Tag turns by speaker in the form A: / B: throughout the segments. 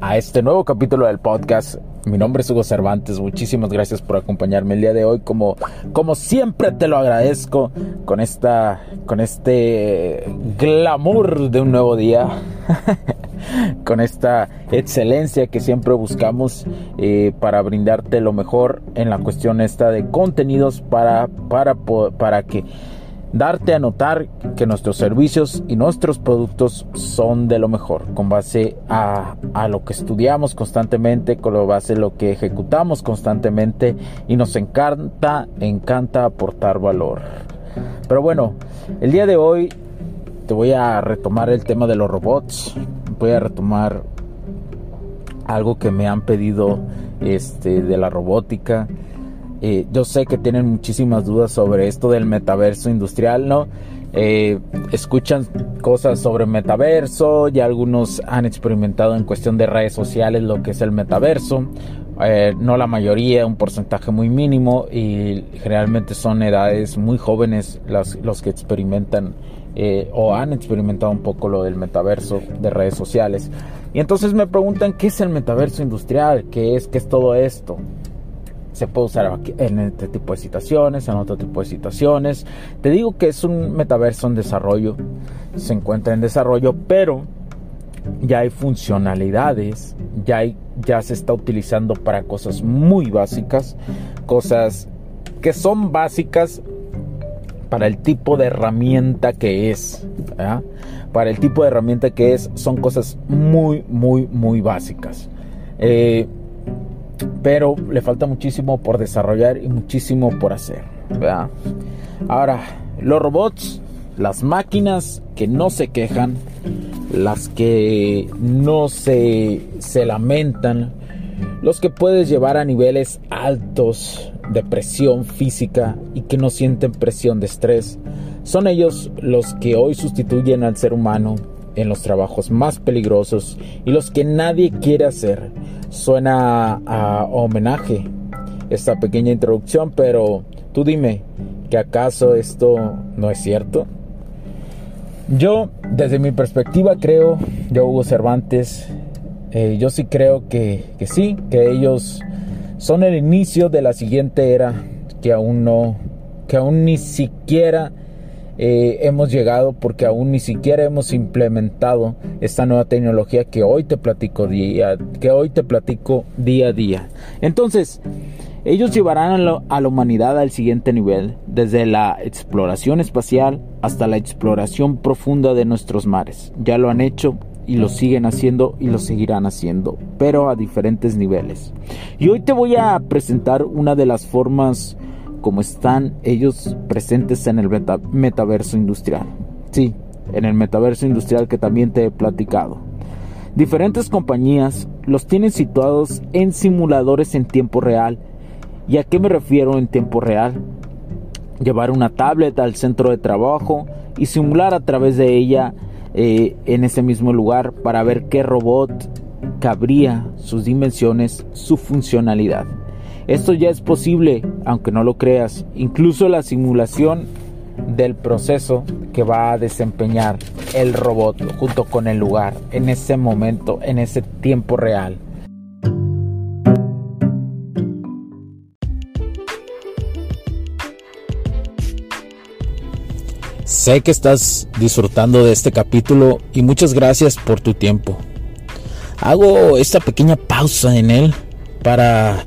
A: a este nuevo capítulo del podcast. Mi nombre es Hugo Cervantes. Muchísimas gracias por acompañarme el día de hoy. Como, como siempre te lo agradezco con esta, con este glamour de un nuevo día. con esta excelencia que siempre buscamos eh, para brindarte lo mejor en la cuestión esta de contenidos para, para, para que darte a notar que nuestros servicios y nuestros productos son de lo mejor, con base a, lo que estudiamos constantemente, con base a lo que ejecutamos constantemente y nos encanta, encanta aportar valor. Pero bueno, el día de hoy te voy a retomar el tema de los robots, voy a retomar algo que me han pedido este, de la robótica eh, yo sé que tienen muchísimas dudas sobre esto del metaverso industrial, ¿no? Eh, escuchan cosas sobre metaverso, y algunos han experimentado en cuestión de redes sociales lo que es el metaverso. Eh, no la mayoría, un porcentaje muy mínimo y generalmente son edades muy jóvenes los que experimentan o han experimentado un poco lo del metaverso de redes sociales. Y entonces me preguntan qué es el metaverso industrial, qué es, qué es todo esto se puede usar en este tipo de situaciones, en otro tipo de situaciones. Te digo que es un metaverso en desarrollo, se encuentra en desarrollo, pero ya hay funcionalidades, ya, hay, ya se está utilizando para cosas muy básicas, cosas que son básicas para el tipo de herramienta que es. Para el tipo de herramienta que es, son cosas muy, muy, muy básicas. Eh, pero le falta muchísimo por desarrollar y muchísimo por hacer. Ahora, los robots, las máquinas que no se quejan, las que no se, se lamentan, los que puedes llevar a niveles altos de presión física y que no sienten presión de estrés, son ellos los que hoy sustituyen al ser humano en los trabajos más peligrosos y los que nadie quiere hacer. Suena a, homenaje esta pequeña introducción, pero tú dime, ¿que acaso esto no es cierto? Yo, desde mi perspectiva, creo, yo Hugo Cervantes, eh, yo sí creo que, que sí, que ellos son el inicio de la siguiente era que aún no, que aún ni siquiera eh, hemos llegado porque aún ni siquiera hemos implementado esta nueva tecnología que hoy te platico día, que hoy te platico día a día. Entonces, ellos llevarán a, a la humanidad al siguiente nivel, desde la exploración espacial hasta la exploración profunda de nuestros mares. Ya lo han hecho y lo siguen haciendo y lo seguirán haciendo, pero a diferentes niveles. Y hoy te voy a presentar una de las formas como están ellos presentes en el metaverso industrial. Sí, en el metaverso industrial que también te he platicado. Diferentes compañías los tienen situados en simuladores en tiempo real. ¿Y a qué me refiero en tiempo real? Llevar una tablet al centro de trabajo y simular a través de ella eh, en ese mismo lugar para ver qué robot cabría, sus dimensiones, su funcionalidad. Esto ya es posible, aunque no lo creas, incluso la simulación del proceso que va a desempeñar el robot junto con el lugar en ese momento, en ese tiempo real. Sé que estás disfrutando de este capítulo y muchas gracias por tu tiempo. Hago esta pequeña pausa en él para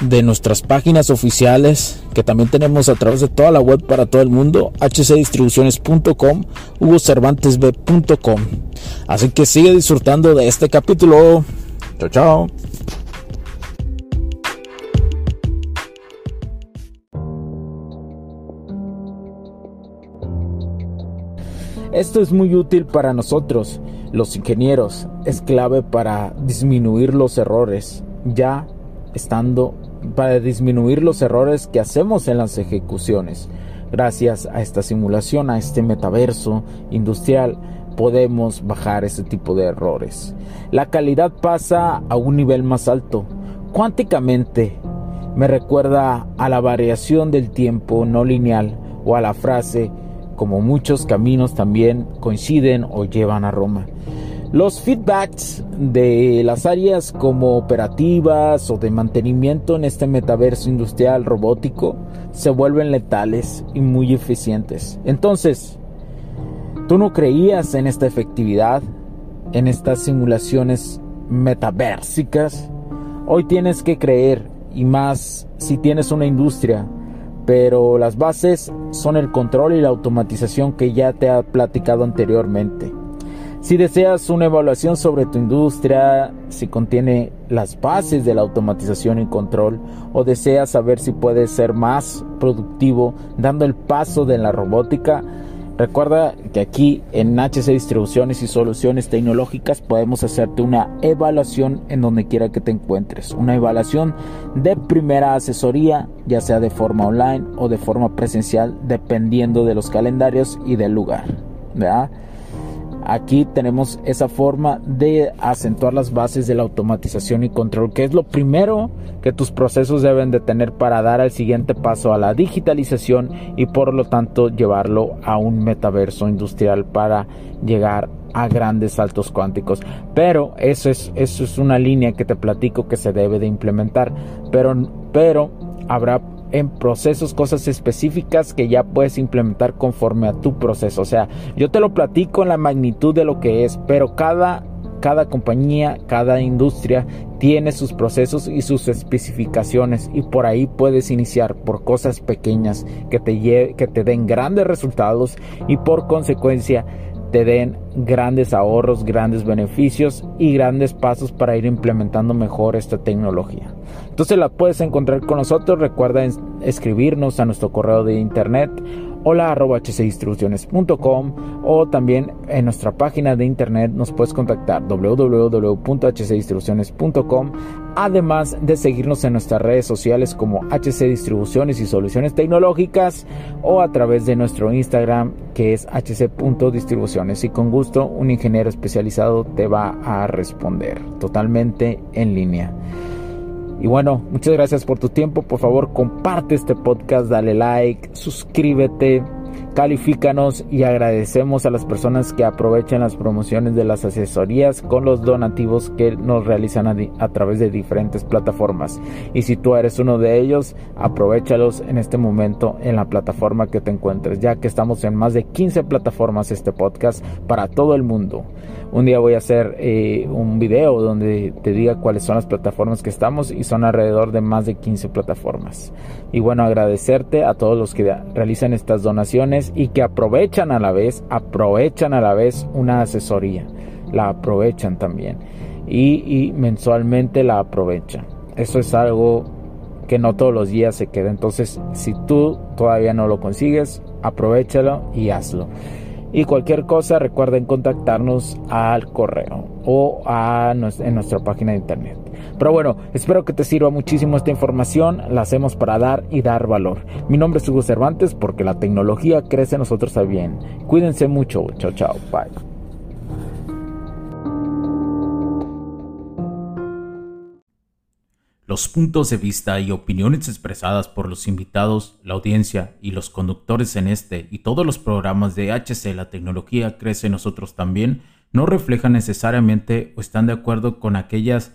A: de nuestras páginas oficiales que también tenemos a través de toda la web para todo el mundo, hcdistribuciones.com, hugocervantesb.com. Así que sigue disfrutando de este capítulo. Chao, chao. Esto es muy útil para nosotros, los ingenieros. Es clave para disminuir los errores, ya estando para disminuir los errores que hacemos en las ejecuciones. Gracias a esta simulación, a este metaverso industrial, podemos bajar ese tipo de errores. La calidad pasa a un nivel más alto. Cuánticamente me recuerda a la variación del tiempo no lineal o a la frase como muchos caminos también coinciden o llevan a Roma. Los feedbacks de las áreas como operativas o de mantenimiento en este metaverso industrial robótico se vuelven letales y muy eficientes. Entonces, ¿tú no creías en esta efectividad, en estas simulaciones metaversicas? Hoy tienes que creer, y más si tienes una industria pero las bases son el control y la automatización que ya te ha platicado anteriormente. Si deseas una evaluación sobre tu industria, si contiene las bases de la automatización y control, o deseas saber si puedes ser más productivo dando el paso de la robótica, Recuerda que aquí en HC Distribuciones y Soluciones Tecnológicas podemos hacerte una evaluación en donde quiera que te encuentres. Una evaluación de primera asesoría, ya sea de forma online o de forma presencial, dependiendo de los calendarios y del lugar. ¿verdad? Aquí tenemos esa forma de acentuar las bases de la automatización y control, que es lo primero que tus procesos deben de tener para dar el siguiente paso a la digitalización y por lo tanto llevarlo a un metaverso industrial para llegar a grandes saltos cuánticos. Pero eso es, eso es una línea que te platico que se debe de implementar. Pero, pero habrá en procesos, cosas específicas que ya puedes implementar conforme a tu proceso. O sea, yo te lo platico en la magnitud de lo que es, pero cada cada compañía, cada industria tiene sus procesos y sus especificaciones y por ahí puedes iniciar por cosas pequeñas que te, que te den grandes resultados y por consecuencia te den grandes ahorros, grandes beneficios y grandes pasos para ir implementando mejor esta tecnología. Entonces la puedes encontrar con nosotros. Recuerda escribirnos a nuestro correo de internet hola arroba hcdistribuciones.com o también en nuestra página de internet nos puedes contactar www.hcdistribuciones.com además de seguirnos en nuestras redes sociales como HC Distribuciones y Soluciones Tecnológicas o a través de nuestro Instagram que es hc.distribuciones y con gusto un ingeniero especializado te va a responder totalmente en línea. Y bueno, muchas gracias por tu tiempo. Por favor, comparte este podcast, dale like, suscríbete, califícanos y agradecemos a las personas que aprovechan las promociones de las asesorías con los donativos que nos realizan a, través de diferentes plataformas. Y si tú eres uno de ellos, aprovechalos en este momento en la plataforma que te encuentres, ya que estamos en más de 15 plataformas este podcast para todo el mundo. Un día voy a hacer eh, un video donde te diga cuáles son las plataformas que estamos y son alrededor de más de 15 plataformas. Y bueno, agradecerte a todos los que realizan estas donaciones y que aprovechan a la vez, aprovechan a la vez una asesoría. La aprovechan también. Y, y mensualmente la aprovechan. Eso es algo que no todos los días se queda. Entonces, si tú todavía no lo consigues, aprovechalo y hazlo. Y cualquier cosa recuerden contactarnos al correo o a en nuestra página de internet. Pero bueno, espero que te sirva muchísimo esta información. La hacemos para dar y dar valor. Mi nombre es Hugo Cervantes porque la tecnología crece nosotros a bien. Cuídense mucho. Chao, chao. Bye.
B: Los puntos de vista y opiniones expresadas por los invitados, la audiencia y los conductores en este y todos los programas de HC La tecnología crece nosotros también no reflejan necesariamente o están de acuerdo con aquellas